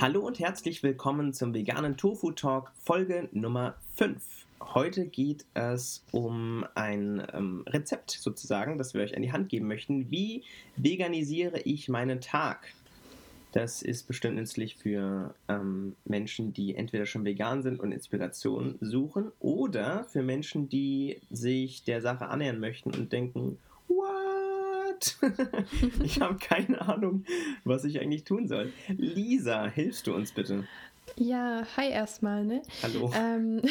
Hallo und herzlich willkommen zum veganen Tofu Talk Folge Nummer 5. Heute geht es um ein ähm, Rezept sozusagen, das wir euch an die Hand geben möchten. Wie veganisiere ich meinen Tag? Das ist bestimmt nützlich für ähm, Menschen, die entweder schon vegan sind und Inspiration suchen oder für Menschen, die sich der Sache annähern möchten und denken, what? ich habe keine Ahnung, was ich eigentlich tun soll. Lisa, hilfst du uns bitte? Ja, hi erstmal, ne? Hallo. Ähm,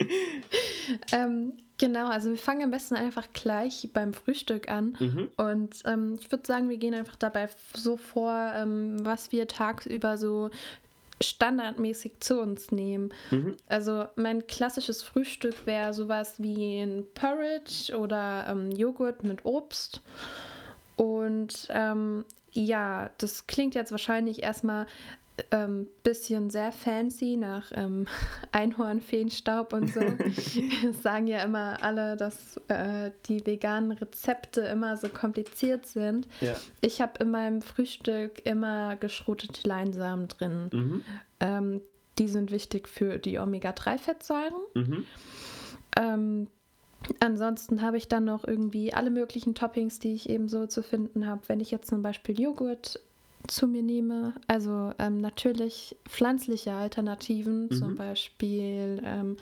ähm, genau, also wir fangen am besten einfach gleich beim Frühstück an. Mhm. Und ähm, ich würde sagen, wir gehen einfach dabei so vor, ähm, was wir tagsüber so standardmäßig zu uns nehmen. Mhm. Also mein klassisches Frühstück wäre sowas wie ein Porridge oder ähm, Joghurt mit Obst. Und ähm, ja, das klingt jetzt wahrscheinlich erstmal ähm, bisschen sehr fancy nach ähm, Einhornfeenstaub und so. Sagen ja immer alle, dass äh, die veganen Rezepte immer so kompliziert sind. Ja. Ich habe in meinem Frühstück immer geschrotete Leinsamen drin. Mhm. Ähm, die sind wichtig für die Omega-3-Fettsäuren. Mhm. Ähm, ansonsten habe ich dann noch irgendwie alle möglichen Toppings, die ich eben so zu finden habe. Wenn ich jetzt zum Beispiel Joghurt zu mir nehme, also ähm, natürlich pflanzliche Alternativen, Mhm. zum Beispiel ähm,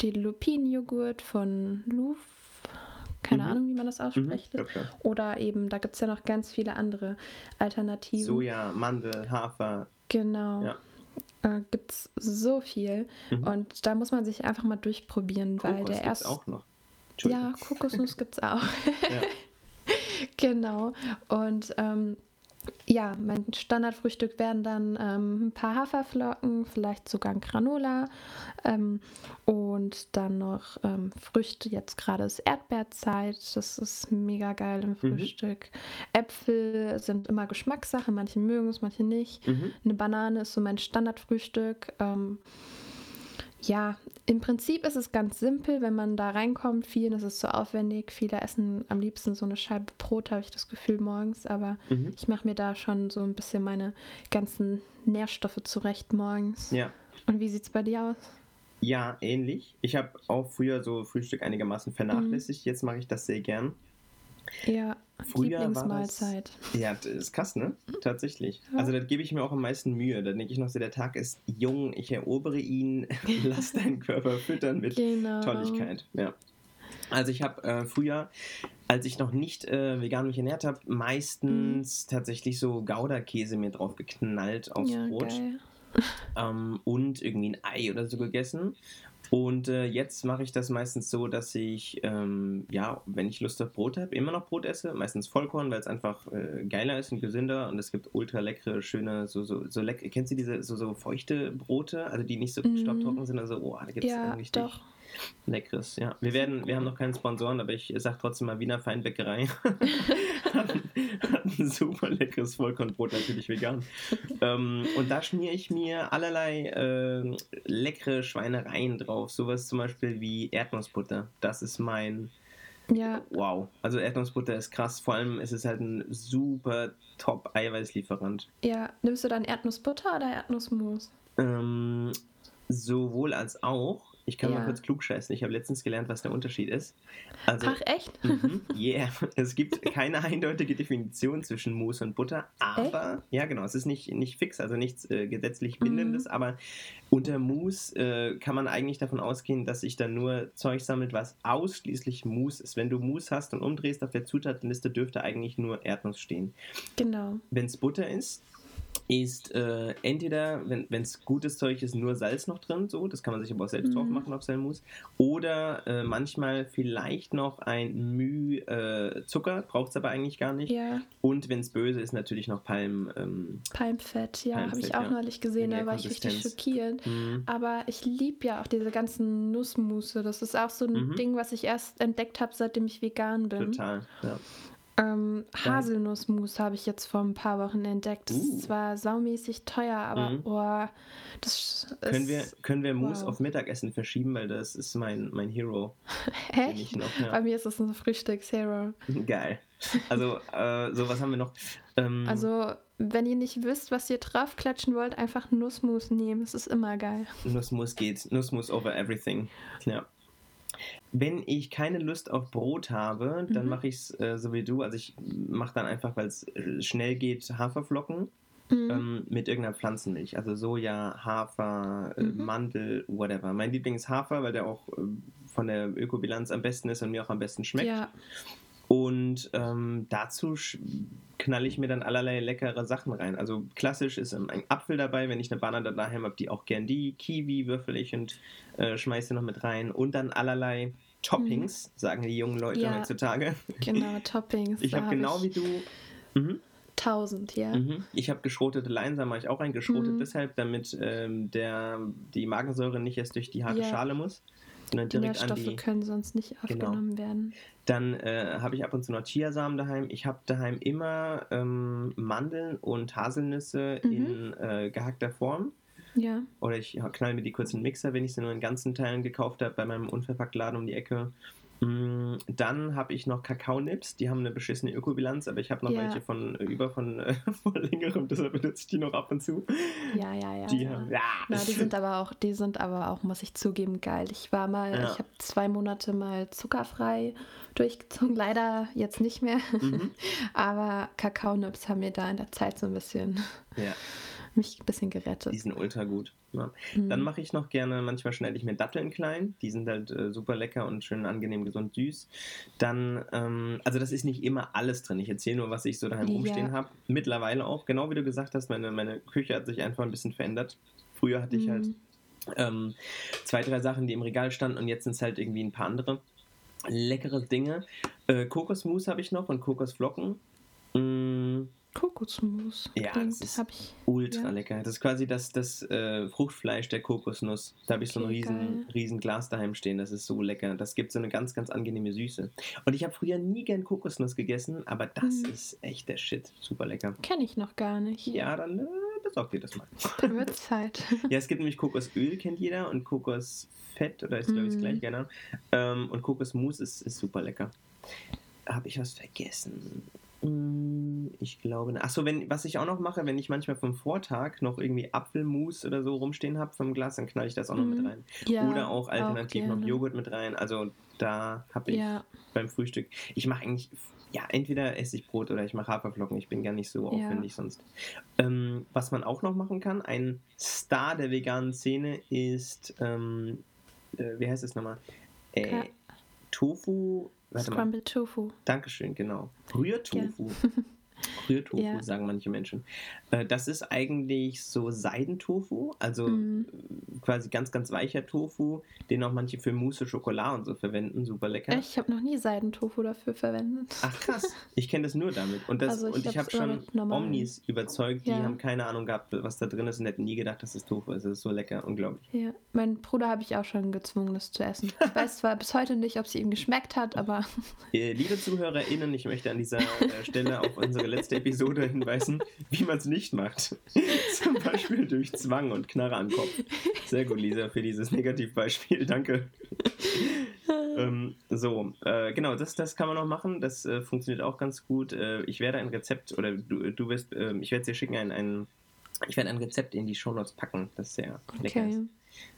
die Lupinenjoghurt von Luf, keine Mhm. Ahnung, wie man das Mhm. ausspricht. Glaub schon. Oder eben, da gibt es ja noch ganz viele andere Alternativen. Soja, Mandel, Hafer. Genau. Ja. Äh, gibt es so viel. Mhm. Und da muss man sich einfach mal durchprobieren, weil Kokos der gibt's erste. auch noch. Ja, Kokosnuss gibt es auch. Ja. Genau. Und ähm, ja, mein Standardfrühstück wären dann ähm, ein paar Haferflocken, vielleicht sogar ein Granola ähm, und dann noch ähm, Früchte. Jetzt gerade ist Erdbeerzeit, das ist mega geil im Frühstück. Äpfel sind immer Geschmackssache, manche mögen es, manche nicht. Mhm. Eine Banane ist so mein Standardfrühstück. Ähm, ja, im Prinzip ist es ganz simpel, wenn man da reinkommt. Vielen ist es so aufwendig. Viele essen am liebsten so eine Scheibe Brot, habe ich das Gefühl, morgens. Aber Mhm. ich mache mir da schon so ein bisschen meine ganzen Nährstoffe zurecht morgens. Ja. Und wie sieht es bei dir aus? Ja, ähnlich. Ich habe auch früher so Frühstück einigermaßen vernachlässigt. Jetzt mache ich das sehr gern. Ja, Früher war das- Lieblingsmahlzeit. Ja, das ist krass, ne? Tatsächlich. Also da gebe ich mir auch am meisten Mühe. Da denke ich noch so, der Tag ist jung, ich erobere ihn, lass deinen Körper füttern mit Genau. Tolligkeit. Ja. Also ich habe äh, früher, als ich noch nicht äh, vegan mich ernährt habe, meistens tatsächlich so Gouda-Käse mir drauf geknallt aufs ja, Brot ähm, und irgendwie ein Ei oder so gegessen. Und äh, jetzt mache ich das meistens so, dass ich, ähm, ja, wenn ich Lust auf Brot habe, immer noch Brot esse. Meistens Vollkorn, weil es einfach äh, geiler ist und gesünder. Und es gibt ultra leckere, schöne, so, so, so lecker. Kennst du diese so, so feuchte Brote? Also die nicht so Mhm. staubtrocken sind. Also, oh, da gibt es Ja, richtig doch. leckeres. Ja, wir werden, wir haben noch keinen Sponsoren, aber ich sag trotzdem mal Wiener Feinbäckerei. hat, ein- hat ein super leckeres Vollkornbrot, natürlich vegan. ähm, und da schmiere ich mir allerlei ähm, leckere Schweinereien drauf. Sowas zum Beispiel wie Erdnussbutter. Das ist mein Ja, Wow. Also Erdnussbutter ist krass. Vor allem ist es halt ein super top Eiweißlieferant. ja. Nimmst du dann Erdnussbutter oder Erdnussmus? Ähm, sowohl als auch. Ich kann mal Ja. kurz klugscheißen. Ich habe letztens gelernt, was der Unterschied ist. Also, Ach, echt? mhm, yeah. Es gibt keine eindeutige Definition zwischen Mousse und Butter, aber, ja genau, es ist nicht, nicht fix, also nichts äh, gesetzlich Mhm. Bindendes, aber unter Mousse äh, kann man eigentlich davon ausgehen, dass sich da nur Zeug sammelt, was ausschließlich Mousse ist. Wenn du Mousse hast und umdrehst auf der Zutatenliste, dürfte eigentlich nur Erdnuss stehen. Genau. Wenn es Butter ist, ist äh, entweder, wenn es gutes Zeug ist, nur Salz noch drin, so, das kann man sich aber auch selbst Mhm. drauf machen auf sein Mousse. Oder äh, manchmal vielleicht noch ein Müh äh, Zucker, braucht es aber eigentlich gar nicht. Ja, Und wenn es böse ist, natürlich noch Palm. Ähm, Palmfett, ja, habe ich auch ja. neulich gesehen, da war ich richtig schockiert. mh. Aber ich liebe ja auch diese ganzen Nussmusse. Das ist auch so ein Mhm. Ding, was ich erst entdeckt habe, seitdem ich vegan bin. Total. Ja. Ähm, Haselnussmus habe ich jetzt vor ein paar Wochen entdeckt. Das Uh. ist zwar saumäßig teuer, aber Mhm. oh, das ist. Können wir, können wir Mousse wow. auf Mittagessen verschieben, weil das ist mein, mein Hero. Echt? noch, ja. Bei mir ist es ein Frühstückshero. Geil. Also, äh, so was haben wir noch? Ähm, Also, wenn ihr nicht wisst, was ihr draufklatschen wollt, einfach Nussmus nehmen. Es ist immer geil. Nussmus geht. Nussmus over everything. Ja. Wenn ich keine Lust auf Brot habe, dann Mhm. mache ich es äh, so wie du. Also ich mache dann einfach, weil es äh, schnell geht, Haferflocken Mhm. ähm, mit irgendeiner Pflanzenmilch. Also Soja, Hafer, äh, Mhm. Mandel, whatever. Mein Liebling ist Hafer, weil der auch äh, von der Ökobilanz am besten ist und mir auch am besten schmeckt. Ja, Und ähm, dazu knalle ich mir dann allerlei leckere Sachen rein. Also klassisch ist ähm, ein Apfel dabei, wenn ich eine Banane daheim habe, die auch gern die. Kiwi würfel ich und äh, schmeiße noch mit rein. Und dann allerlei Toppings, sagen die jungen Leute Ja. heutzutage. genau, Toppings. Ich habe hab genau wie ich du. Mhm. Tausend, ja. Mhm. Ich habe geschrotete Leinsamen, mache ich auch rein. Geschrotet Mhm. deshalb, damit ähm, der, die Magensäure nicht erst durch die harte Ja. Schale muss, sondern Die direkt an Nährstoffe die. können sonst nicht Genau. aufgenommen werden. Dann äh, habe ich ab und zu noch Chiasamen daheim. Ich habe daheim immer ähm, Mandeln und Haselnüsse Mhm. in äh, gehackter Form. Ja. Oder ich knall mir die kurz in den Mixer, wenn ich sie nur in ganzen Teilen gekauft habe, bei meinem Unverpacktladen um die Ecke. Mm, Dann habe ich noch Kakaonips, die haben eine beschissene Ökobilanz, aber ich habe noch Ja. welche von äh, über von, äh, von längerem, deshalb benutze ich die noch ab und zu. Ja, ja, ja. die ja. haben, ja. Na, die sind aber auch, die sind aber auch, muss ich zugeben, geil. Ich war mal, Ja. ich habe zwei Monate mal zuckerfrei durchgezogen, leider jetzt nicht mehr. Mhm. Aber Kakaonips haben mir da in der Zeit so ein bisschen ja, mich ein bisschen gerettet. die sind ultra gut. Ja. Mhm. Dann mache ich noch gerne, manchmal schneide ich mir Datteln klein. Die sind halt äh, super lecker und schön angenehm, gesund, süß. Dann, ähm, also das ist nicht immer alles drin. Ich erzähle nur, was ich so daheim Ja. rumstehen habe. Mittlerweile auch, genau wie du gesagt hast, meine, meine Küche hat sich einfach ein bisschen verändert. Früher hatte ich halt Mhm. ähm, zwei, drei Sachen, die im Regal standen und jetzt sind es halt irgendwie ein paar andere leckere Dinge. Äh, Kokosmus habe ich noch und Kokosflocken. Mm, Kokosmus. Ja, das ist ich. Ultra Ja. lecker. Das ist quasi das, das äh, Fruchtfleisch der Kokosnuss. Da habe ich so ein Okay, riesen, geil. riesen Glas daheim stehen. Das ist so lecker. Das gibt so eine ganz, ganz angenehme Süße. Und ich habe früher nie gern Kokosnuss gegessen, aber das Mhm. ist echt der Shit. Super lecker. Kenne ich noch gar nicht. Ja, dann äh, besorgt ihr das mal. Dann wird Zeit. ja, es gibt nämlich Kokosöl, kennt jeder, und Kokosfett, oder ist glaube ich das gleiche, genau. Ähm, und Kokosmus ist, ist super lecker. Habe ich was vergessen? Mm, Ich glaube. Achso, wenn, was ich auch noch mache, wenn ich manchmal vom Vortag noch irgendwie Apfelmus oder so rumstehen habe vom Glas, dann knall ich das auch noch Mhm. mit rein. Ja, oder auch alternativ noch gerne. Joghurt mit rein. Also da habe ich Ja, beim Frühstück. Ich mache eigentlich, ja, entweder esse ich Brot oder ich mache Haferflocken. Ich bin gar nicht so Ja. aufwendig sonst. Ähm, was man auch noch machen kann, ein Star der veganen Szene ist, ähm, äh, wie heißt es nochmal? Äh, Ka- Tofu. Warte mal. Scrambled Tofu. Dankeschön, genau. Rührtofu. Rührtofu, Ja. sagen manche Menschen. Äh, das ist eigentlich so Seidentofu, also Mhm. quasi ganz, ganz weicher Tofu, den auch manche für Mousse Schokolade und so verwenden. Super lecker. Ich habe noch nie Seidentofu dafür verwendet. Ach krass, ich kenne das nur damit. Und, das, Also ich und ich habe schon. Omnis überzeugt, die Ja. haben keine Ahnung gehabt, was da drin ist und hätten nie gedacht, dass es Tofu ist. Es ist so lecker, unglaublich. Ja, mein Bruder habe ich auch schon gezwungen, das zu essen. Ich weiß zwar bis heute nicht, ob es ihm geschmeckt hat, aber liebe ZuhörerInnen, ich möchte an dieser äh, Stelle auf unsere letzte Episode hinweisen, wie man es nicht macht. Zum Beispiel durch Zwang und Knarre am Kopf. Sehr gut, Lisa, für dieses Negativbeispiel. Danke. ähm, so, äh, genau, das, das kann man noch machen. Das äh, funktioniert auch ganz gut. Äh, ich werde ein Rezept, oder du, du wirst, äh, ich werde dir schicken, ein, ein, ich werde ein Rezept in die Shownotes packen, das sehr lecker ist. okay.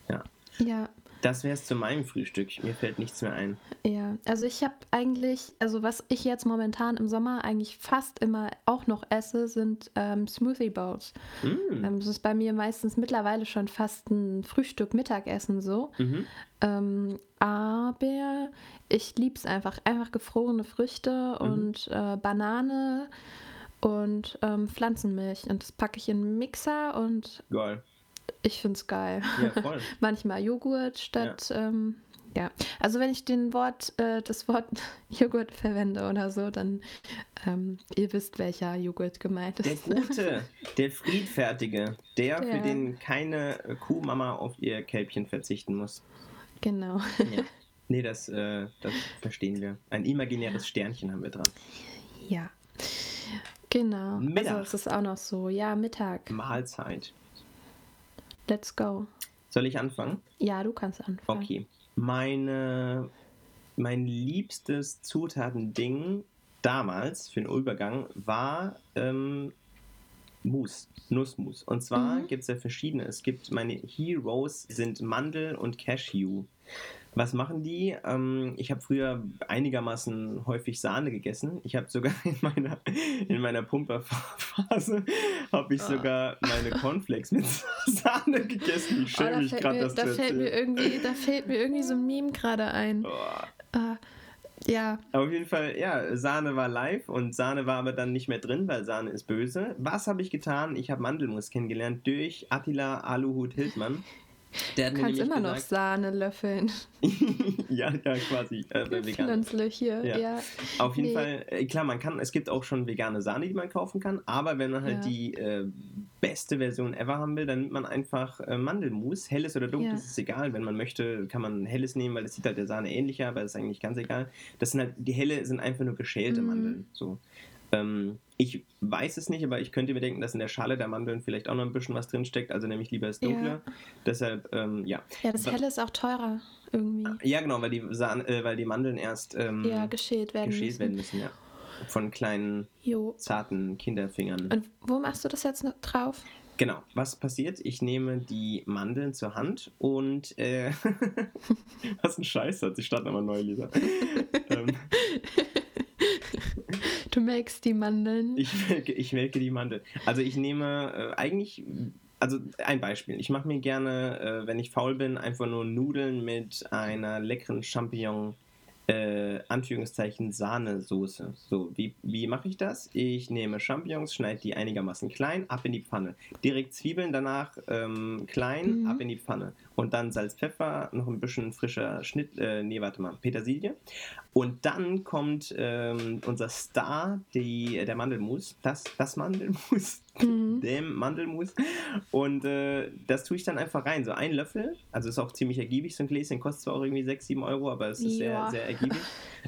Ja. Ja, Das wäre es zu meinem Frühstück. Mir fällt nichts mehr ein. ja. Also ich habe eigentlich, also was ich jetzt momentan im Sommer eigentlich fast immer auch noch esse, sind ähm, Smoothie Bowls. Mm. Ähm, das ist bei mir meistens mittlerweile schon fast ein Frühstück, Mittagessen so. Mhm. Ähm, aber ich liebe es einfach. Einfach gefrorene Früchte Mhm. und äh, Banane und ähm, Pflanzenmilch. Und das packe ich in einen Mixer und Geil. Ich finde es geil. Ja, voll. Manchmal Joghurt statt. Ja. Ähm, ja. Also wenn ich den Wort, äh, das Wort Joghurt verwende oder so, dann ähm, ihr wisst, welcher Joghurt gemeint Der ist. Gute, der Friedfertige, der, für Ja. den keine äh, Kuhmama auf ihr Kälbchen verzichten muss. genau. Ja. Nee, das, äh, das verstehen wir. Ein imaginäres Sternchen haben wir dran. Ja. Genau. Mittag. Also es ist auch noch so. Ja, Mittag. Mahlzeit. Let's go. Soll ich anfangen? Ja, du kannst anfangen. Okay. Meine, mein liebstes Zutatending, damals für den Übergang war ähm, Mousse, Nussmus. Und zwar Mhm. gibt es ja verschiedene. Es gibt meine Heroes sind Mandel und Cashew. Was machen die? Ähm, ich habe früher einigermaßen häufig Sahne gegessen. Ich habe sogar in meiner, in meiner Pumperphase habe ich Ah. sogar meine Cornflakes mit Sahne gegessen. Ich Oh, schäme da mich fällt, gerade, mir, das da, zu fällt mir irgendwie, da fällt mir irgendwie so ein Meme gerade ein. Oh. Ah, ja, Aber auf jeden Fall, ja, Sahne war live und Sahne war aber dann nicht mehr drin, weil Sahne ist böse. Was habe ich getan? Ich habe Mandelmus kennengelernt durch Attila Aluhut Hildmann. Der du kannst immer noch gesagt, Sahne löffeln. ja, ja, quasi, äh, bei hier, Ja. ja. Auf jeden Nee. Fall, äh, klar, man kann, es gibt auch schon vegane Sahne, die man kaufen kann, aber wenn man halt Ja. die äh, beste Version ever haben will, dann nimmt man einfach äh, Mandelmus, helles oder dunkles, Ja. ist egal. Wenn man möchte, kann man helles nehmen, weil es sieht halt der Sahne ähnlicher, aber das ist eigentlich ganz egal. Das sind halt, die helle sind einfach nur geschälte Mhm. Mandeln. So. Ähm, ich weiß es nicht, aber ich könnte mir denken, dass in der Schale der Mandeln vielleicht auch noch ein bisschen was drinsteckt, also nämlich lieber das Dunkle. Ja. Deshalb, ähm, ja. Ja, das Helle ist auch teurer irgendwie. Ja, genau, weil die, Sahne, äh, weil die Mandeln erst ähm, Ja, geschält werden geschält müssen. werden müssen, ja. Von kleinen, Jo. zarten Kinderfingern. Und wo machst du das jetzt noch drauf? Genau, was passiert? Ich nehme die Mandeln zur Hand und äh, was ein Scheißsatz, ich starte nochmal neu, Lisa. ähm, Du melkst die Mandeln. ich, melke, ich melke die Mandeln. Also ich nehme äh, eigentlich, also ein Beispiel. Ich mache mir gerne, äh, wenn ich faul bin, einfach nur Nudeln mit einer leckeren Champignon. Äh, Anführungszeichen Sahnesoße. So, wie, wie mache ich das? Ich nehme Champignons, schneide die einigermaßen klein, ab in die Pfanne. Direkt Zwiebeln danach ähm, klein, Mhm. ab in die Pfanne. Und dann Salz, Pfeffer, noch ein bisschen frischer Schnitt, äh, nee, warte mal, Petersilie. Und dann kommt ähm, unser Star, die, der Mandelmus, das, das Mandelmus, Mhm. dem Mandelmus. Und äh, das tue ich dann einfach rein. So ein Löffel, also ist auch ziemlich ergiebig, so ein Gläschen, kostet zwar auch irgendwie 6, 7 Euro, aber es ist sehr, Ja. sehr ergiebig.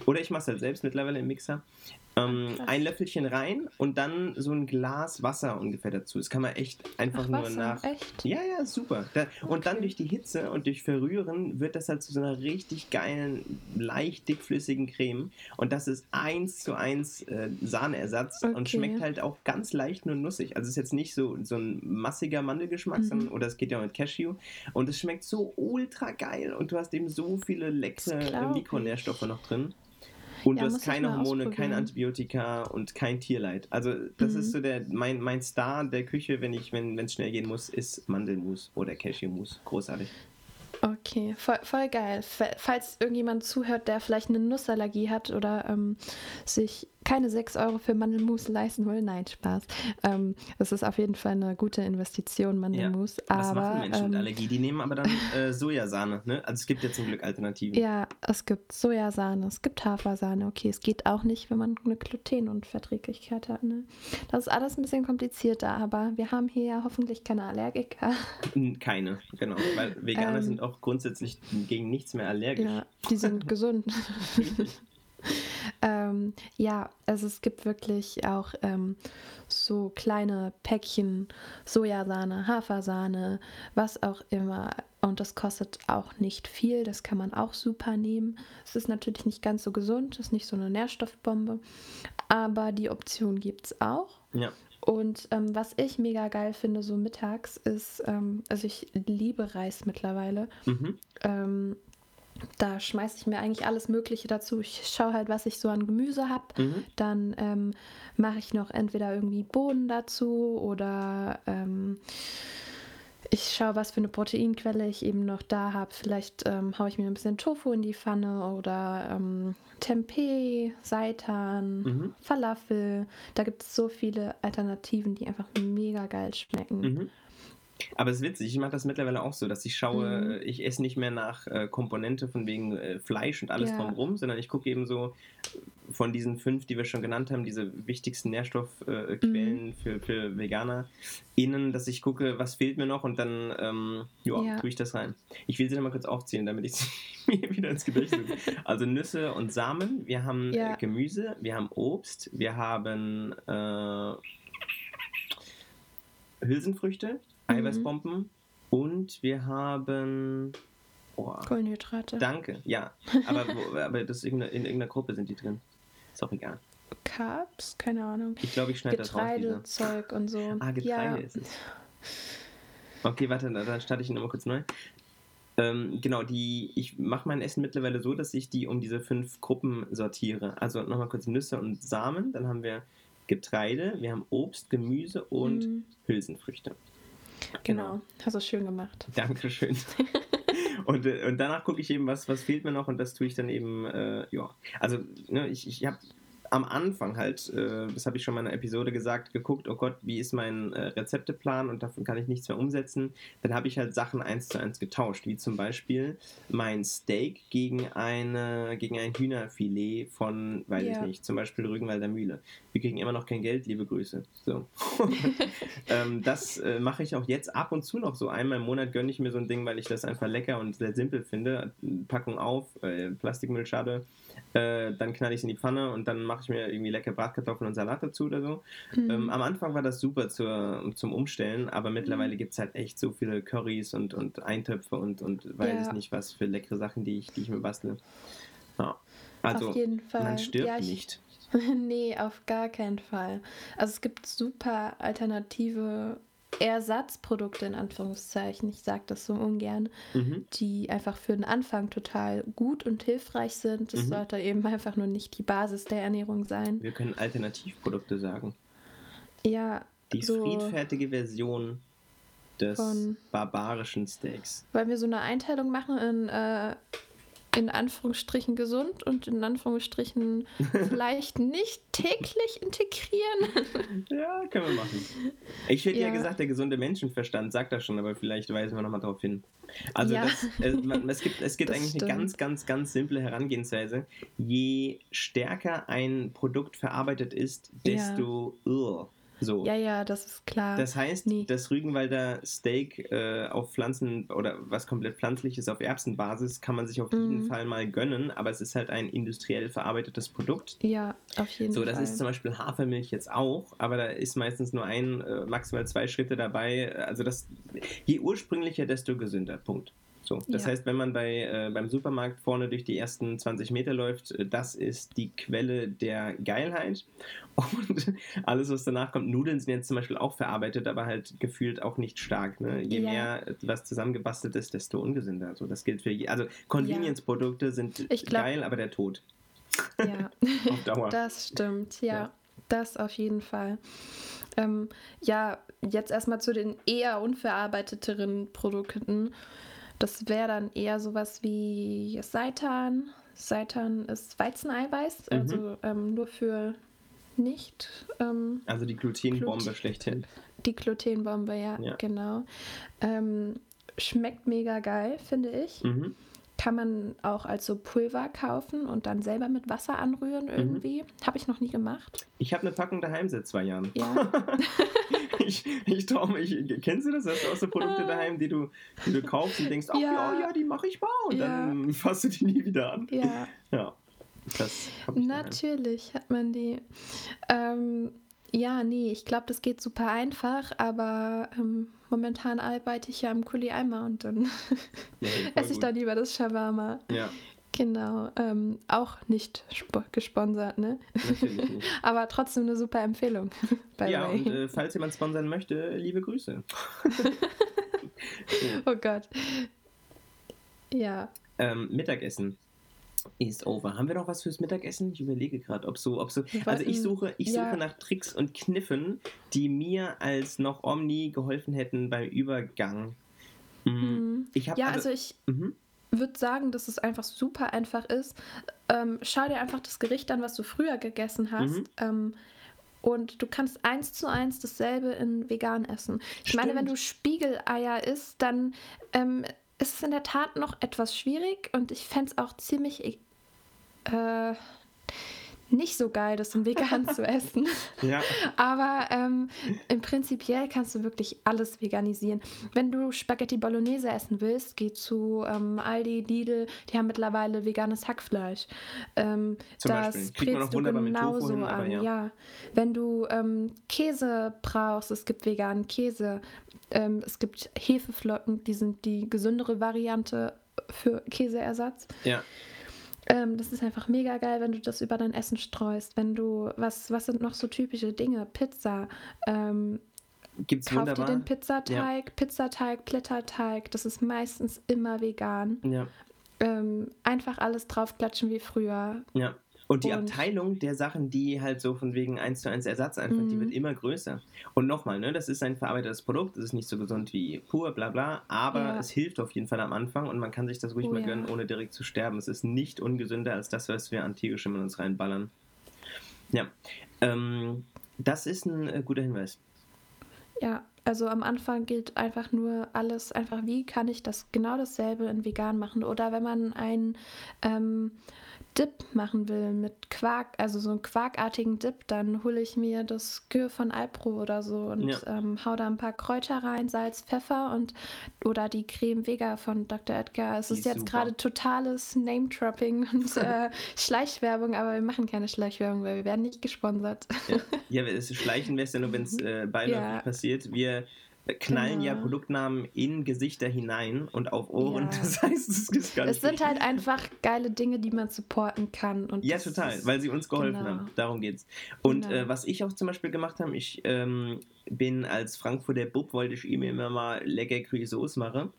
Oder ich mache es halt selbst mittlerweile im Mixer. Ähm, ein Löffelchen rein und dann so ein Glas Wasser ungefähr dazu. Das kann man echt einfach Ach, nur Wasser, nach. echt? Ja, ja, super. Da, Und dann Okay. durch die Hitze und durch Verrühren wird das halt zu so einer richtig geilen, leicht dickflüssigen Creme. Und das ist eins zu eins äh, Sahneersatz und Okay. schmeckt halt auch ganz leicht nur nussig. Also es ist jetzt nicht so, so ein massiger Mandelgeschmack, Mhm. sondern, oder es geht ja auch mit Cashew. Und es schmeckt so ultra geil und du hast eben so viele leckere äh. Mikronährstoffe noch drin. Und Ja, du hast keine Hormone, keine ausprobieren. Antibiotika und kein Tierleid. Also das Mhm. ist so der mein, mein Star der Küche, wenn ich wenn es schnell gehen muss, ist Mandelmus oder Cashewmus. Großartig. Okay, voll, voll geil. Fa- Falls irgendjemand zuhört, der vielleicht eine Nussallergie hat oder ähm, sich keine 6 Euro für Mandelmus leisten will, nein, Spaß. Ähm, das ist auf jeden Fall eine gute Investition, Mandelmus. Was aber machen Menschen mit ähm, Allergie? Die nehmen aber dann äh, Sojasahne. Ne? Also es gibt ja zum Glück Alternativen. ja, es gibt Sojasahne, es gibt Hafersahne. Okay, es geht auch nicht, wenn man eine Glutenunverträglichkeit hat. Ne? Das ist alles ein bisschen komplizierter, aber wir haben hier ja hoffentlich keine Allergiker. Keine, genau. Weil Veganer Ähm, sind auch grundsätzlich gegen nichts mehr allergisch. Ja, die sind gesund. ähm, ja, also es gibt wirklich auch ähm, so kleine Päckchen Sojasahne, Hafersahne, was auch immer. Und das kostet auch nicht viel, das kann man auch super nehmen. Es ist natürlich nicht ganz so gesund, ist nicht so eine Nährstoffbombe, aber die Option gibt es auch. Ja. Und ähm, was ich mega geil finde, so mittags, ist, ähm, also ich liebe Reis mittlerweile. Mhm. Ähm, da schmeiße ich mir eigentlich alles Mögliche dazu. Ich schaue halt, was ich so an Gemüse habe. Mhm. Dann ähm, mache ich noch entweder irgendwie Bohnen dazu oder ähm, ich schaue, was für eine Proteinquelle ich eben noch da habe. Vielleicht ähm, haue ich mir ein bisschen Tofu in die Pfanne oder ähm, Tempeh, Seitan, Mhm. Falafel. Da gibt es so viele Alternativen, die einfach mega geil schmecken. Mhm. Aber es ist witzig, ich mache das mittlerweile auch so, dass ich schaue, Mhm. äh, ich esse nicht mehr nach äh, Komponente von wegen äh, Fleisch und alles Ja. drumherum, sondern ich gucke eben so äh, von diesen fünf, die wir schon genannt haben, diese wichtigsten Nährstoffquellen äh, Quellen für, für Veganer, innen, dass ich gucke, was fehlt mir noch und dann ähm, ja, Ja. tue ich das rein. Ich will sie nochmal kurz aufzählen, damit ich sie mir wieder ins Gedächtnis. Also Nüsse und Samen, wir haben Ja. äh, Gemüse, wir haben Obst, wir haben äh, Hülsenfrüchte, Mhm. Eiweißbomben und wir haben. Oh, Kohlenhydrate. danke, ja. Aber, wo, aber das in, irgendeiner- in irgendeiner Gruppe sind die drin. Ist auch egal. Carbs, keine Ahnung. Ich glaube, ich schneide das raus. Getreidezeug und so. Ah, Getreide ja. ist es. Okay, warte, dann starte ich nochmal kurz neu. Ähm, genau, die, ich mache mein Essen mittlerweile so, dass ich die um diese fünf Gruppen sortiere. Also nochmal kurz Nüsse und Samen, dann haben wir Getreide, wir haben Obst, Gemüse und Mhm. Hülsenfrüchte. Genau, hast du schön gemacht. Dankeschön. und, äh, und danach gucke ich eben, was, was fehlt mir noch und das tue ich dann eben, äh, ja. Also, ne, ich, ich habe am Anfang halt, äh, das habe ich schon mal in einer Episode gesagt, geguckt, oh Gott, wie ist mein äh, Rezepteplan und davon kann ich nichts mehr umsetzen. Dann habe ich halt Sachen eins zu eins getauscht, wie zum Beispiel mein Steak gegen, eine, gegen ein Hühnerfilet von, weiß ich Ja. nicht, zum Beispiel Rügenwalder Mühle. Wir kriegen immer noch kein Geld, liebe Grüße. So. ähm, das äh, mache ich auch jetzt ab und zu noch so. Einmal im Monat gönne ich mir so ein Ding, weil ich das einfach lecker und sehr simpel finde. Packung auf, äh, Plastikmüllschale, äh, dann knall ich es in die Pfanne und dann mache ich mir irgendwie lecker Bratkartoffeln und Salat dazu oder so. Mhm. Ähm, am Anfang war das super zur, zum Umstellen, aber mittlerweile Mhm. gibt es halt echt so viele Currys und, und Eintöpfe und, und weiß Ja. ich nicht was für leckere Sachen, die ich, die ich mir bastle. Ja. Also, man stirbt ja, ich, nicht. nee, auf gar keinen Fall. Also es gibt super alternative Ersatzprodukte in Anführungszeichen. Ich sage das so ungern, Mhm. die einfach für den Anfang total gut und hilfreich sind. Das Mhm. sollte eben einfach nur nicht die Basis der Ernährung sein. Wir können Alternativprodukte sagen. Ja, Die so friedfertige Version des barbarischen Steaks. wollen wir so eine Einteilung machen in äh, in Anführungsstrichen gesund und in Anführungsstrichen vielleicht nicht täglich integrieren. Ja, können wir machen. Ich hätte ja. Ja. gesagt, der gesunde Menschenverstand sagt das schon, aber vielleicht weisen wir nochmal darauf hin. Also Ja. das, äh, man, es gibt, es gibt Das eigentlich eine stimmt. ganz, ganz, ganz simple Herangehensweise. Je stärker ein Produkt verarbeitet ist, Ja. desto ugh, so. ja, ja, das ist klar. Das heißt, Nee. das Rügenwalder Steak äh, auf Pflanzen oder was komplett pflanzliches auf Erbsenbasis kann man sich auf jeden Mhm. Fall mal gönnen, aber es ist halt ein industriell verarbeitetes Produkt. ja, auf jeden So, Fall. das ist zum Beispiel Hafermilch jetzt auch, aber da ist meistens nur ein, äh, maximal zwei Schritte dabei. Also das, je ursprünglicher, desto gesünder. Punkt. So, das Ja. heißt, wenn man bei, äh, beim Supermarkt vorne durch die ersten 20 Meter läuft, äh, das ist die Quelle der Geilheit. Und alles, was danach kommt, Nudeln sind jetzt zum Beispiel auch verarbeitet, aber halt gefühlt auch nicht stark. Ne? Je Ja. mehr äh, was zusammengebastelt ist, desto ungesünder. So, das gilt für je, also Convenience-Produkte sind Ich glaub- geil, aber der Tod Ja, auf Dauer. das stimmt. Ja, Ja. das auf jeden Fall. Ähm, ja, jetzt erstmal zu den eher unverarbeiteteren Produkten. Das wäre dann eher sowas wie Seitan. Seitan ist Weizeneiweiß, Mhm. also ähm, nur für nicht ähm, Also die Glutenbombe Gluten- schlechthin. die Glutenbombe, ja, Ja. genau. Ähm, schmeckt mega geil, finde ich. Mhm. Kann man auch als so Pulver kaufen und dann selber mit Wasser anrühren Mhm. irgendwie. Habe ich noch nie gemacht. Ich habe eine Packung daheim seit zwei Jahren. Ja. ich ich traue mich. Kennst du das? Hast du auch so Produkte daheim, die du, die du kaufst und denkst, ach ja, Ja. ja, die mache ich mal. Und dann fasst du die nie wieder an. ja, Ja. Das habe ich daheim. natürlich hat man die. Ähm, ja, nee, ich glaube, das geht super einfach, aber ähm, momentan arbeite ich ja im Kuli Eimer und dann Ja, esse ich gut. dann lieber das Shawarma. Ja, Genau, ähm, auch nicht spo- gesponsert, ne? natürlich nicht. Aber trotzdem eine super Empfehlung. Ja, way. und äh, falls jemand sponsern möchte, liebe Grüße. Oh Gott. Ja. Ähm, Mittagessen ist over. Haben wir noch was fürs Mittagessen? Ich überlege gerade, ob so, ob so. Also ich suche, ich ja. suche nach Tricks und Kniffen, die mir als noch Omni geholfen hätten beim Übergang. Mhm. Mhm. Ich habe Ja, also ich mhm. Würde sagen, dass es einfach super einfach ist. Ähm, schau dir einfach das Gericht an, was du früher gegessen hast. Mhm. Ähm, und du kannst eins zu eins dasselbe in vegan essen. Ich meine, wenn Stimmt. du Spiegeleier isst, dann ähm, ist es in der Tat noch etwas schwierig und ich fände es auch ziemlich äh, nicht so geil, das in vegan zu essen. Ja, Aber ähm, im Prinzipiell kannst du wirklich alles veganisieren. Wenn du Spaghetti Bolognese essen willst, geh zu ähm, Aldi, Lidl, die haben mittlerweile veganes Hackfleisch. Ähm, Zum das Beispiel. Kriegt man brätst auch du wunderbar mit Tofu genauso hin, an. ja. Ja. Wenn du ähm, Käse brauchst, es gibt veganen Käse. Ähm, es gibt Hefeflocken, die sind die gesündere Variante für Käseersatz. ja. Ähm, das ist einfach mega geil, wenn du das über dein Essen streust. Wenn du, was, was sind noch so typische Dinge? Pizza. Ähm, Gibt's kauf wunderbar. dir den Pizzateig, Pizzateig, Blätterteig. Das ist meistens immer vegan. Ja, Ähm, einfach alles draufklatschen wie früher. ja. Und die Und- Abteilung der Sachen, die halt so von wegen 1 zu 1 Ersatz einfach, die Mhm. wird immer größer. Und nochmal, ne, das ist ein verarbeitetes Produkt, das ist nicht so gesund wie pur, bla bla, aber Ja. es hilft auf jeden Fall am Anfang und man kann sich das ruhig Oh mal ja. gönnen, ohne direkt zu sterben. Es ist nicht ungesünder als das, was wir an Tiergeschirr in uns reinballern. Ja, ähm, das ist ein äh, guter Hinweis. Ja, also am Anfang gilt einfach nur alles, einfach wie kann ich das genau dasselbe in vegan machen. Oder wenn man einen ähm, Dip machen will mit Quark, also so einen quarkartigen Dip, dann hole ich mir das Kür von Alpro oder so und Ja. ähm, hau da ein paar Kräuter rein, Salz, Pfeffer und oder die Creme Vega von Dr. Edgar. Es Die ist jetzt gerade totales Name-Dropping und äh, Schleichwerbung, aber wir machen keine Schleichwerbung, weil wir werden nicht gesponsert. Ja, es schleichen wäre es ja nur, wenn es äh, beiläufig Ja. passiert. Wir knallen ja Genau. Produktnamen in Gesichter hinein und auf Ohren. Ja. Das heißt, es ist ganz Es sind halt einfach geile Dinge, die man supporten kann. Und Ja, total, ist- weil sie uns geholfen genau. haben. Darum geht's. Und Genau. äh, was ich auch zum Beispiel gemacht habe, ich ähm, bin als Frankfurter Bub, wollte ich ihm immer mal lecker Soße machen.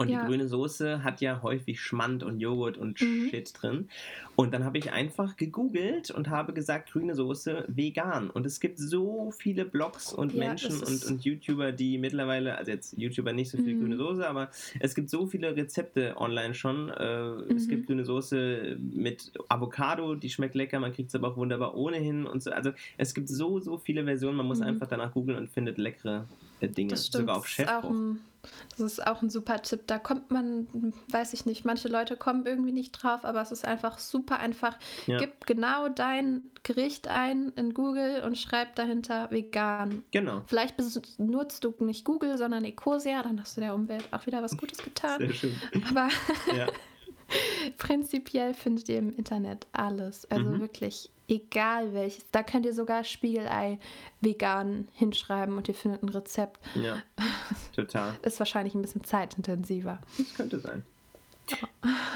Und Ja. die grüne Soße hat ja häufig Schmand und Joghurt und Mhm. Shit drin. Und dann habe ich einfach gegoogelt und habe gesagt, grüne Soße vegan. Und es gibt so viele Blogs und Ja, Menschen und, und YouTuber, die mittlerweile, also jetzt YouTuber nicht so viel Mhm. grüne Soße, aber es gibt so viele Rezepte online schon. Äh, Es Mhm. gibt grüne Soße mit Avocado, die schmeckt lecker, man kriegt es aber auch wunderbar ohnehin und so. Also es gibt so, so viele Versionen, man muss Mhm. einfach danach googeln und findet leckere äh, Dinge. Das. Sogar auf ist auch ein, das ist auch ein super Tipp. Da kommt man, weiß ich nicht, manche Leute kommen irgendwie nicht drauf, aber es ist einfach super einfach. Ja. Gib genau dein Gericht ein in Google und schreib dahinter vegan. Genau. Vielleicht benutzt du nicht Google, sondern Ecosia, dann hast du der Umwelt auch wieder was Gutes getan. Sehr schön. Aber Ja. Prinzipiell findet ihr im Internet alles. Also Mhm. wirklich egal welches. Da könnt ihr sogar Spiegelei vegan hinschreiben und ihr findet ein Rezept. ja, total. Ist wahrscheinlich ein bisschen zeitintensiver. Das könnte sein.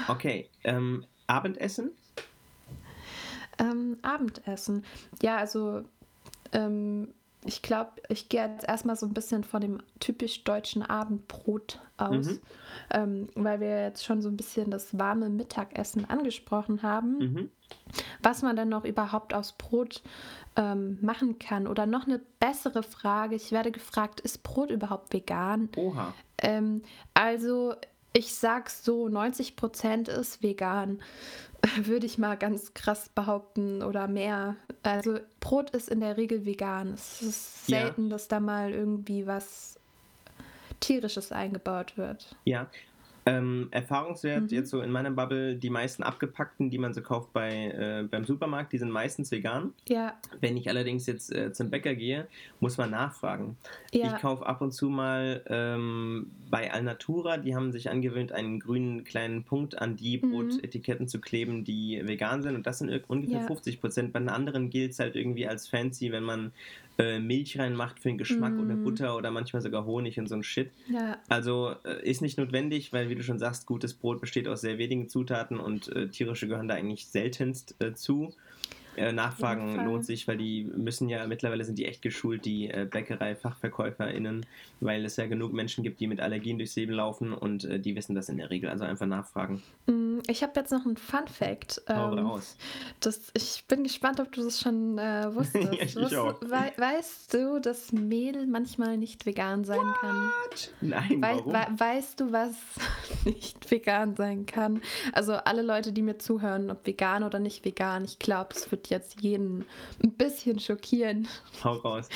Okay, ähm, Abendessen? Ähm, Abendessen. Ja, also ähm, ich glaube, ich gehe jetzt erstmal so ein bisschen von dem typisch deutschen Abendbrot aus, Mhm. ähm, weil wir jetzt schon so ein bisschen das warme Mittagessen angesprochen haben. Mhm. Was man dann noch überhaupt aus Brot ähm, machen kann. Oder noch eine bessere Frage, ich werde gefragt, ist Brot überhaupt vegan? Oha. Ähm, also ich sag so, 90 Prozent ist vegan, würde ich mal ganz krass behaupten oder mehr. Also Brot ist in der Regel vegan. Es ist Ja. selten, dass da mal irgendwie was tierisches eingebaut wird. Ja. Ähm, Erfahrungswert Mhm. jetzt so in meiner Bubble, die meisten abgepackten, die man so kauft bei, äh, beim Supermarkt, die sind meistens vegan. Ja, Wenn ich allerdings jetzt äh, zum Bäcker gehe, muss man nachfragen. ja. Ich kaufe ab und zu mal ähm, bei Alnatura, die haben sich angewöhnt, einen grünen kleinen Punkt an die Mhm. Brotetiketten zu kleben, die vegan sind. Und das sind ungefähr Ja. 50 Prozent. Bei den anderen gilt es halt irgendwie als fancy, wenn man äh, Milch reinmacht für den Geschmack oder Mhm. Butter oder manchmal sogar Honig und so ein Shit. ja. Also äh, ist nicht notwendig, weil wie du schon sagst, gutes Brot besteht aus sehr wenigen Zutaten und äh, tierische gehören da eigentlich seltenst äh, zu. Äh, Nachfragen lohnt sich, weil die müssen ja, mittlerweile sind die echt geschult, die äh, Bäckerei-FachverkäuferInnen, weil es ja genug Menschen gibt, die mit Allergien durchs Leben laufen und äh, die wissen das in der Regel. Also einfach nachfragen. Mm, Ich habe jetzt noch einen Fun Fact. Hau ähm, raus. Das, ich bin gespannt, ob du das schon äh, wusstest. Ja, ich Wusst- auch. Wei weißt du, dass Mehl manchmal nicht vegan sein kann? Nein, Wei warum? wei weißt du, was nicht vegan sein kann? Also alle Leute, die mir zuhören, ob vegan oder nicht vegan, ich glaube, es wird jetzt jeden ein bisschen schockieren. Hau raus.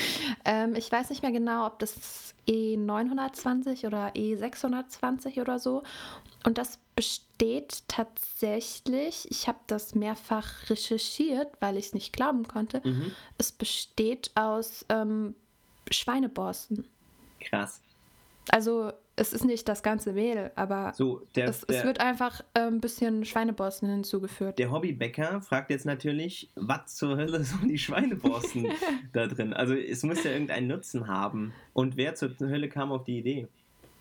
Ähm, ich weiß nicht mehr genau, ob das E920 oder E620 oder so. Und das besteht tatsächlich, ich habe das mehrfach recherchiert, weil ich es nicht glauben konnte. Mhm. Es besteht aus ähm, Schweineborsten. Krass. Also es ist nicht das ganze Mehl, aber So, der, es, der, es wird einfach ein bisschen Schweineborsten hinzugeführt. Der Hobbybäcker fragt jetzt natürlich, was zur Hölle sollen die Schweineborsten da drin? Also es muss ja irgendeinen Nutzen haben. Und wer zur Hölle kam auf die Idee?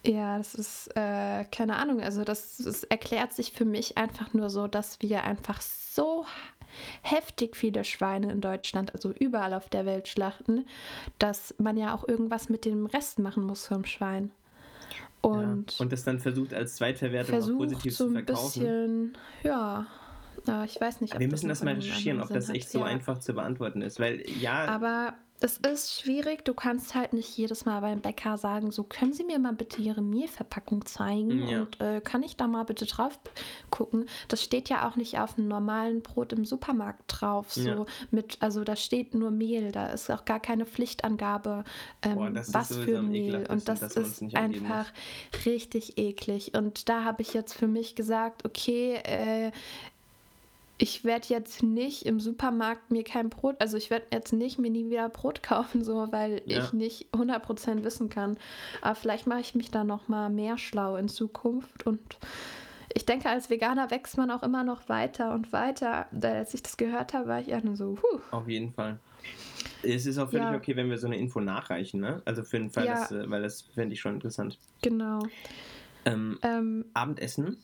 Ja, das ist, äh, keine Ahnung, also das, das erklärt sich für mich einfach nur so, dass wir einfach so heftig viele Schweine in Deutschland, also überall auf der Welt schlachten, dass man ja auch irgendwas mit dem Rest machen muss vom Schwein. Und, ja. und das dann versucht als Zweitverwertung versucht positiv so zu verkaufen. bisschen, ja, na, ich weiß nicht. Wir müssen das mal recherchieren, ob das echt hat. so ja. einfach zu beantworten ist. Weil ja, Aber es ist schwierig, du kannst halt nicht jedes Mal beim Bäcker sagen, so können Sie mir mal bitte Ihre Mehlverpackung zeigen Ja. und äh, kann ich da mal bitte drauf gucken. Das steht ja auch nicht auf einem normalen Brot im Supermarkt drauf. So Ja. mit, also da steht nur Mehl, da ist auch gar keine Pflichtangabe, ähm, Boah, was für Mehl. Und das ist einfach richtig eklig. Und da habe ich jetzt für mich gesagt, okay, äh, ich werde jetzt nicht im Supermarkt mir kein Brot, also ich werde jetzt nicht mir nie wieder Brot kaufen, so, weil Ja. ich nicht 100% wissen kann. Aber vielleicht mache ich mich da noch mal mehr schlau in Zukunft und ich denke, als Veganer wächst man auch immer noch weiter und weiter. Da, als ich das gehört habe, war ich eher nur so, huh. auf jeden Fall. Es ist auch völlig Ja. okay, wenn wir so eine Info nachreichen, ne? Also für den Fall, Ja. dass, äh, weil das fände ich schon interessant. Genau. Ähm, Ähm, Abendessen?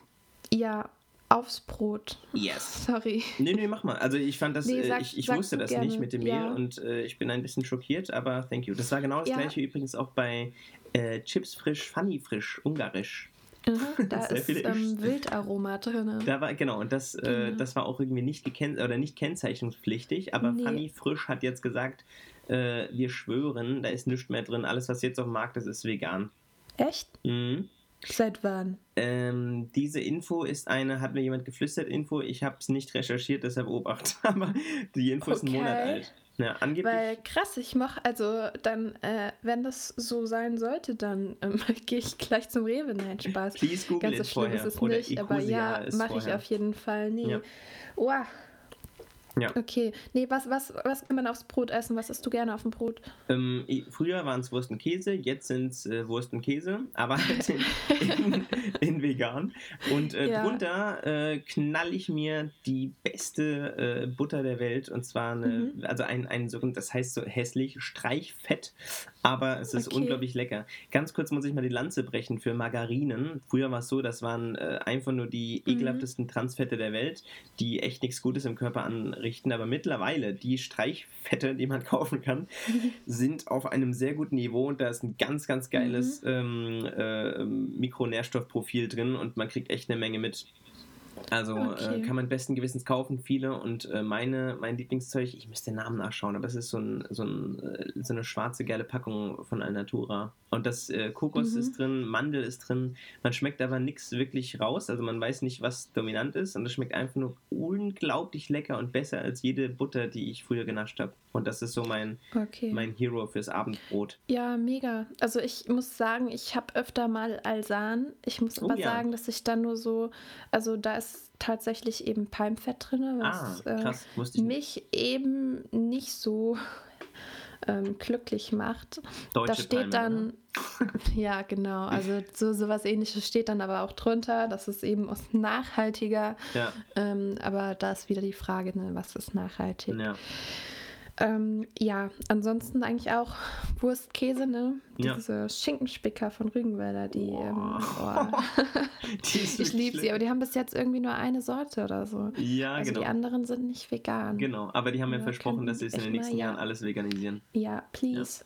ja, aufs Brot. Yes. Sorry. Nee, nee, mach mal. Also ich fand das, Nee, äh, sag- ich, ich wusste das gerne. nicht mit dem Mehl Ja. und äh, ich bin ein bisschen schockiert, aber thank you. Das war genau das Ja. gleiche übrigens auch bei äh, Chips frisch, Funny frisch, ungarisch. Mhm, da ist ähm. Wildaroma drin. Da war, genau, und das, äh, Genau. das war auch irgendwie nicht gekennz oder nicht kennzeichnungspflichtig, aber Nee. Funny Frisch hat jetzt gesagt, äh, wir schwören, da ist nichts mehr drin, alles was jetzt auf dem Markt ist, ist vegan. Echt? Mhm. Seit wann? Ähm, diese Info ist eine, hat mir jemand geflüstert, Info, ich habe es nicht recherchiert, deshalb Obacht, aber die Info ist einen Monat Okay. alt. Ja, angeblich. Weil krass, ich mach, also dann, äh, wenn das so sein sollte, dann ähm, gehe ich gleich zum Rewe. Nein, Spaß. Please google Ganz so schlimm vorher. ist es Oder nicht, aber Ecosia ja, ist mache ich auf jeden Fall. Nee. Ja. Wow. Ja. Okay. Nee, was, was, was kann man aufs Brot essen? Was isst du gerne auf dem Brot? Ähm, früher waren es Wurst und Käse, jetzt sind es äh, Wurst und Käse, aber halt in, in, in vegan. Und äh, Ja. drunter äh, knall ich mir die beste äh, Butter der Welt und zwar eine, Mhm. also ein, ein sogenanntes, das heißt so hässlich, Streichfett, aber es ist Okay. unglaublich lecker. Ganz kurz muss ich mal die Lanze brechen für Margarinen. Früher war es so, das waren äh, einfach nur die Mhm. ekelhaftesten Transfette der Welt, die echt nichts Gutes im Körper anrichten, aber mittlerweile die Streichfette, die man kaufen kann, sind auf einem sehr guten Niveau und da ist ein ganz, ganz geiles ähm, äh, Mikronährstoffprofil drin und man kriegt echt eine Menge mit. Also Okay. äh, kann man besten Gewissens kaufen, viele und äh, meine, mein Lieblingszeug, ich müsste den Namen nachschauen, aber es ist so, ein, so, ein, äh, so eine schwarze geile Packung von Alnatura. Und das äh, Kokos Mhm. ist drin, Mandel ist drin, man schmeckt aber nichts wirklich raus, also man weiß nicht, was dominant ist und es schmeckt einfach nur unglaublich lecker und besser als jede Butter, die ich früher genascht habe. Und das ist so mein, Okay. mein Hero fürs Abendbrot. Ja, mega. Also ich muss sagen, ich habe öfter mal Alsan. Ich muss Oh aber ja. sagen, dass ich dann nur so, also da ist tatsächlich eben Palmfett drin, Ah, was äh, krass, nicht. mich eben nicht so ähm, glücklich macht. Deutsche da steht Palme, dann, ja genau, also so sowas ähnliches steht dann aber auch drunter, das ist eben aus nachhaltiger, Ja, ähm, aber da ist wieder die Frage, ne, was ist nachhaltig? ja. Ähm, ja, ansonsten eigentlich auch Wurst, Käse, ne? Ja. Diese Schinkenspicker von Rügenwälder, die. Ähm, boah. Die ich liebe sie, aber die haben bis jetzt irgendwie nur eine Sorte oder so. Ja, also genau. die anderen sind nicht vegan. Genau, aber die haben mir Ja, versprochen, dass sie es in den nächsten mal, ja. Jahren alles veganisieren. Ja, please.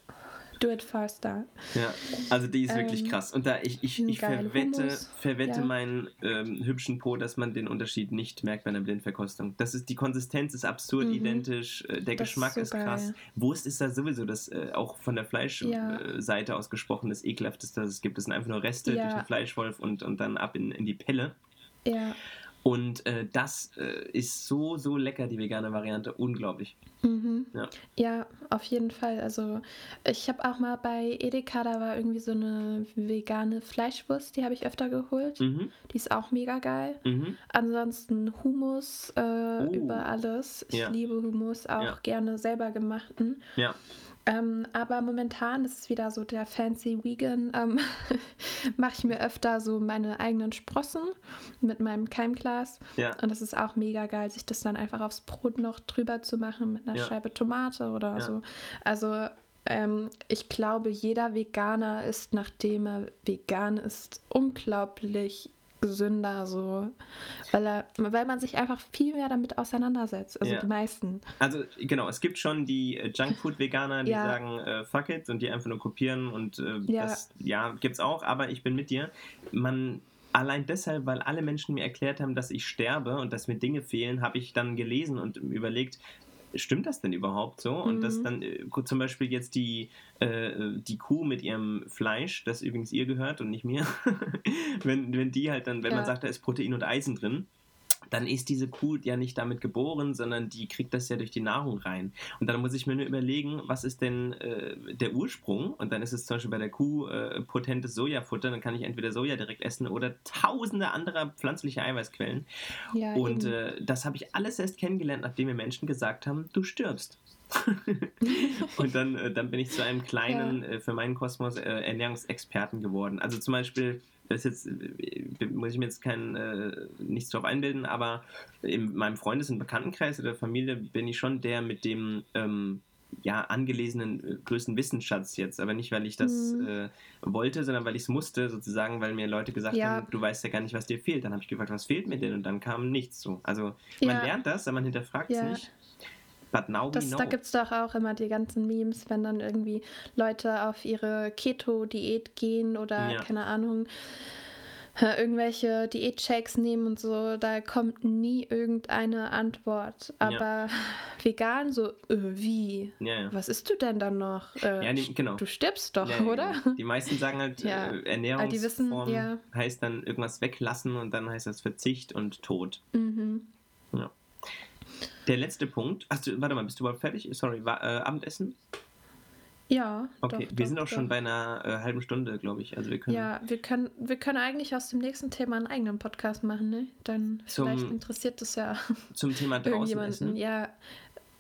Do it faster. Ja, also die ist wirklich Ähm, krass. Und da ich, ich, ich verwette, verwette ja. meinen ähm, hübschen Po, dass man den Unterschied nicht merkt bei einer Blindverkostung. Das ist, die Konsistenz ist absurd Mhm. identisch, äh, der Das ist Geschmack so ist krass. Wurst ist da sowieso das äh, auch von der Fleischseite Ja. äh, aus gesprochen das ekelhafteste, das es gibt. Das sind einfach nur Reste Ja. durch den Fleischwolf und, und dann ab in, in die Pelle. Ja. Und äh, das äh, ist so, so lecker, die vegane Variante. Unglaublich. Mhm. Ja. Ja, auf jeden Fall. Also ich habe auch mal bei Edeka, da war irgendwie so eine vegane Fleischwurst, die habe ich öfter geholt. Mhm. Die ist auch mega geil. Mhm. Ansonsten Hummus äh, Oh. über alles. Ich Ja. liebe Hummus, auch Ja. gerne selber gemachten. Ja. Ähm, aber momentan ist es wieder so der fancy Vegan. Ähm, Mache ich mir öfter so meine eigenen Sprossen mit meinem Keimglas. Ja. Und das ist auch mega geil, sich das dann einfach aufs Brot noch drüber zu machen mit einer Ja. Scheibe Tomate oder Ja. so. Also ähm, ich glaube, jeder Veganer ist, nachdem er vegan ist, unglaublich gesünder, so, weil, er, weil man sich einfach viel mehr damit auseinandersetzt, also Ja. die meisten. Also genau, es gibt schon die äh, Junkfood-Veganer, die Ja. sagen, äh, fuck it und die einfach nur kopieren und äh, Ja. das, ja, gibt's auch, aber ich bin mit dir. Man, allein deshalb, weil alle Menschen mir erklärt haben, dass ich sterbe und dass mir Dinge fehlen, habe ich dann gelesen und überlegt, stimmt das denn überhaupt so? Und dass Mhm. dann äh, zum Beispiel jetzt die, äh, die Kuh mit ihrem Fleisch, das übrigens ihr gehört und nicht mir, wenn, wenn die halt dann, wenn man Ja. sagt, da ist Protein und Eisen drin, dann ist diese Kuh ja nicht damit geboren, sondern die kriegt das ja durch die Nahrung rein. Und dann muss ich mir nur überlegen, was ist denn äh, der Ursprung? Und dann ist es zum Beispiel bei der Kuh äh, potentes Sojafutter, dann kann ich entweder Soja direkt essen oder tausende anderer pflanzliche Eiweißquellen. Ja, Und äh, das habe ich alles erst kennengelernt, nachdem mir Menschen gesagt haben, du stirbst. und dann, äh, dann bin ich zu einem kleinen, äh, für meinen Kosmos, äh, Ernährungsexperten geworden. Also zum Beispiel, das jetzt, äh, muss ich mir jetzt kein, äh, nichts drauf einbilden, aber in meinem Freundes- und Bekanntenkreis oder Familie bin ich schon der mit dem ähm, ja, angelesenen äh, größten Wissensschatz jetzt. Aber nicht, weil ich das Mhm. äh, wollte, sondern weil ich es musste, sozusagen, weil mir Leute gesagt Ja. haben, du weißt ja gar nicht, was dir fehlt. Dann habe ich gefragt, was fehlt mir denn? Und dann kam nichts so. Also man Ja. lernt das, aber man hinterfragt es Ja. nicht. But now Das, da gibt es doch auch immer die ganzen Memes, wenn dann irgendwie Leute auf ihre Keto-Diät gehen oder Ja. keine Ahnung, äh, irgendwelche Diät-Shakes nehmen und so, da kommt nie irgendeine Antwort. Ja. Aber vegan, so, äh, wie? ja, ja. Was isst du denn dann noch? Äh, Ja, nee, genau. Du stirbst doch, Ja, ja, oder? genau. Die meisten sagen halt, Ja. äh, die Ernährungsform wissen, ja. heißt dann irgendwas weglassen und dann heißt das Verzicht und Tod. Mhm. Der letzte Punkt, hast du, warte mal, bist du überhaupt fertig? Sorry, war, äh, Abendessen? Ja. Okay, doch, wir doch, sind auch schon doch. bei einer äh, halben Stunde, glaube ich. Also wir können Ja, wir können, wir können eigentlich aus dem nächsten Thema einen eigenen Podcast machen, ne? Dann Zum- vielleicht interessiert das ja zum Thema draußen essen. Ja,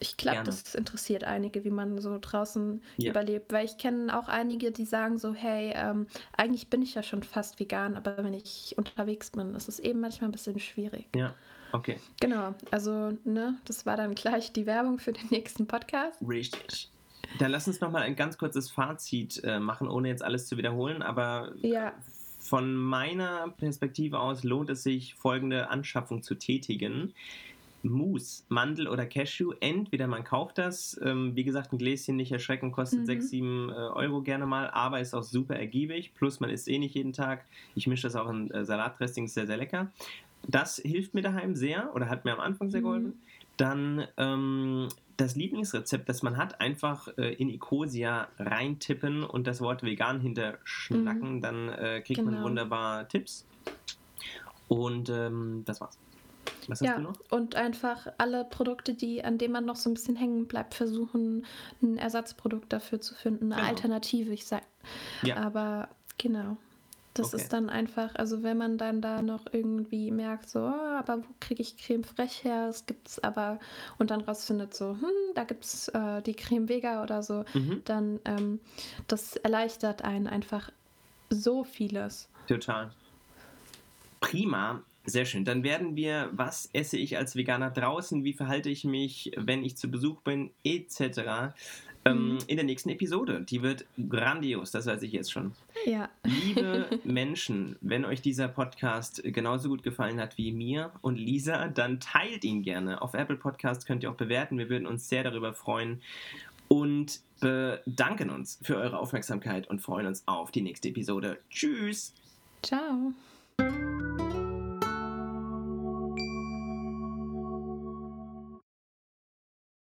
ich glaube, das interessiert einige, wie man so draußen Ja. überlebt. Weil ich kenne auch einige, die sagen so, hey, ähm, eigentlich bin ich ja schon fast vegan, aber wenn ich unterwegs bin, ist es eben manchmal ein bisschen schwierig. Ja, okay. Genau, also, ne, das war dann gleich die Werbung für den nächsten Podcast. Richtig. Dann lass uns nochmal ein ganz kurzes Fazit äh, machen, ohne jetzt alles zu wiederholen. Aber Ja, von meiner Perspektive aus lohnt es sich, folgende Anschaffung zu tätigen. Mousse, Mandel oder Cashew. Entweder man kauft das, ähm, wie gesagt, ein Gläschen nicht erschrecken, kostet Mhm. 6, 7 äh, Euro gerne mal, aber ist auch super ergiebig. Plus man isst eh nicht jeden Tag. Ich mische das auch in äh, Salatdressing, ist sehr, sehr lecker. Das hilft mir daheim sehr oder hat mir am Anfang sehr Mhm. geholfen. Dann ähm, das Lieblingsrezept, das man hat, einfach äh, in Ecosia reintippen und das Wort vegan hinterschnacken. Dann äh, kriegt man Genau. wunderbar Tipps. Und ähm, das war's. Was hast ja, du noch? und einfach alle Produkte, die, an denen man noch so ein bisschen hängen bleibt, versuchen, ein Ersatzprodukt dafür zu finden, eine Genau. Alternative, ich sag. Ja. Aber genau. Das Okay. ist dann einfach, also wenn man dann da noch irgendwie merkt, so, oh, aber wo kriege ich Creme frech her? Es gibt's aber, und dann rausfindet so, hm, da gibt's äh, die Creme Vega oder so, Mhm, dann ähm, das erleichtert einen einfach so vieles. total. Prima. Sehr schön. Dann werden wir, was esse ich als Veganer draußen, wie verhalte ich mich, wenn ich zu Besuch bin, etc. Ähm, Mhm. in der nächsten Episode. Die wird grandios, das weiß ich jetzt schon. Ja. Liebe Menschen, wenn euch dieser Podcast genauso gut gefallen hat wie mir und Lisa, dann teilt ihn gerne. Auf Apple Podcast könnt ihr auch bewerten. Wir würden uns sehr darüber freuen und bedanken uns für eure Aufmerksamkeit und freuen uns auf die nächste Episode. Tschüss! Ciao.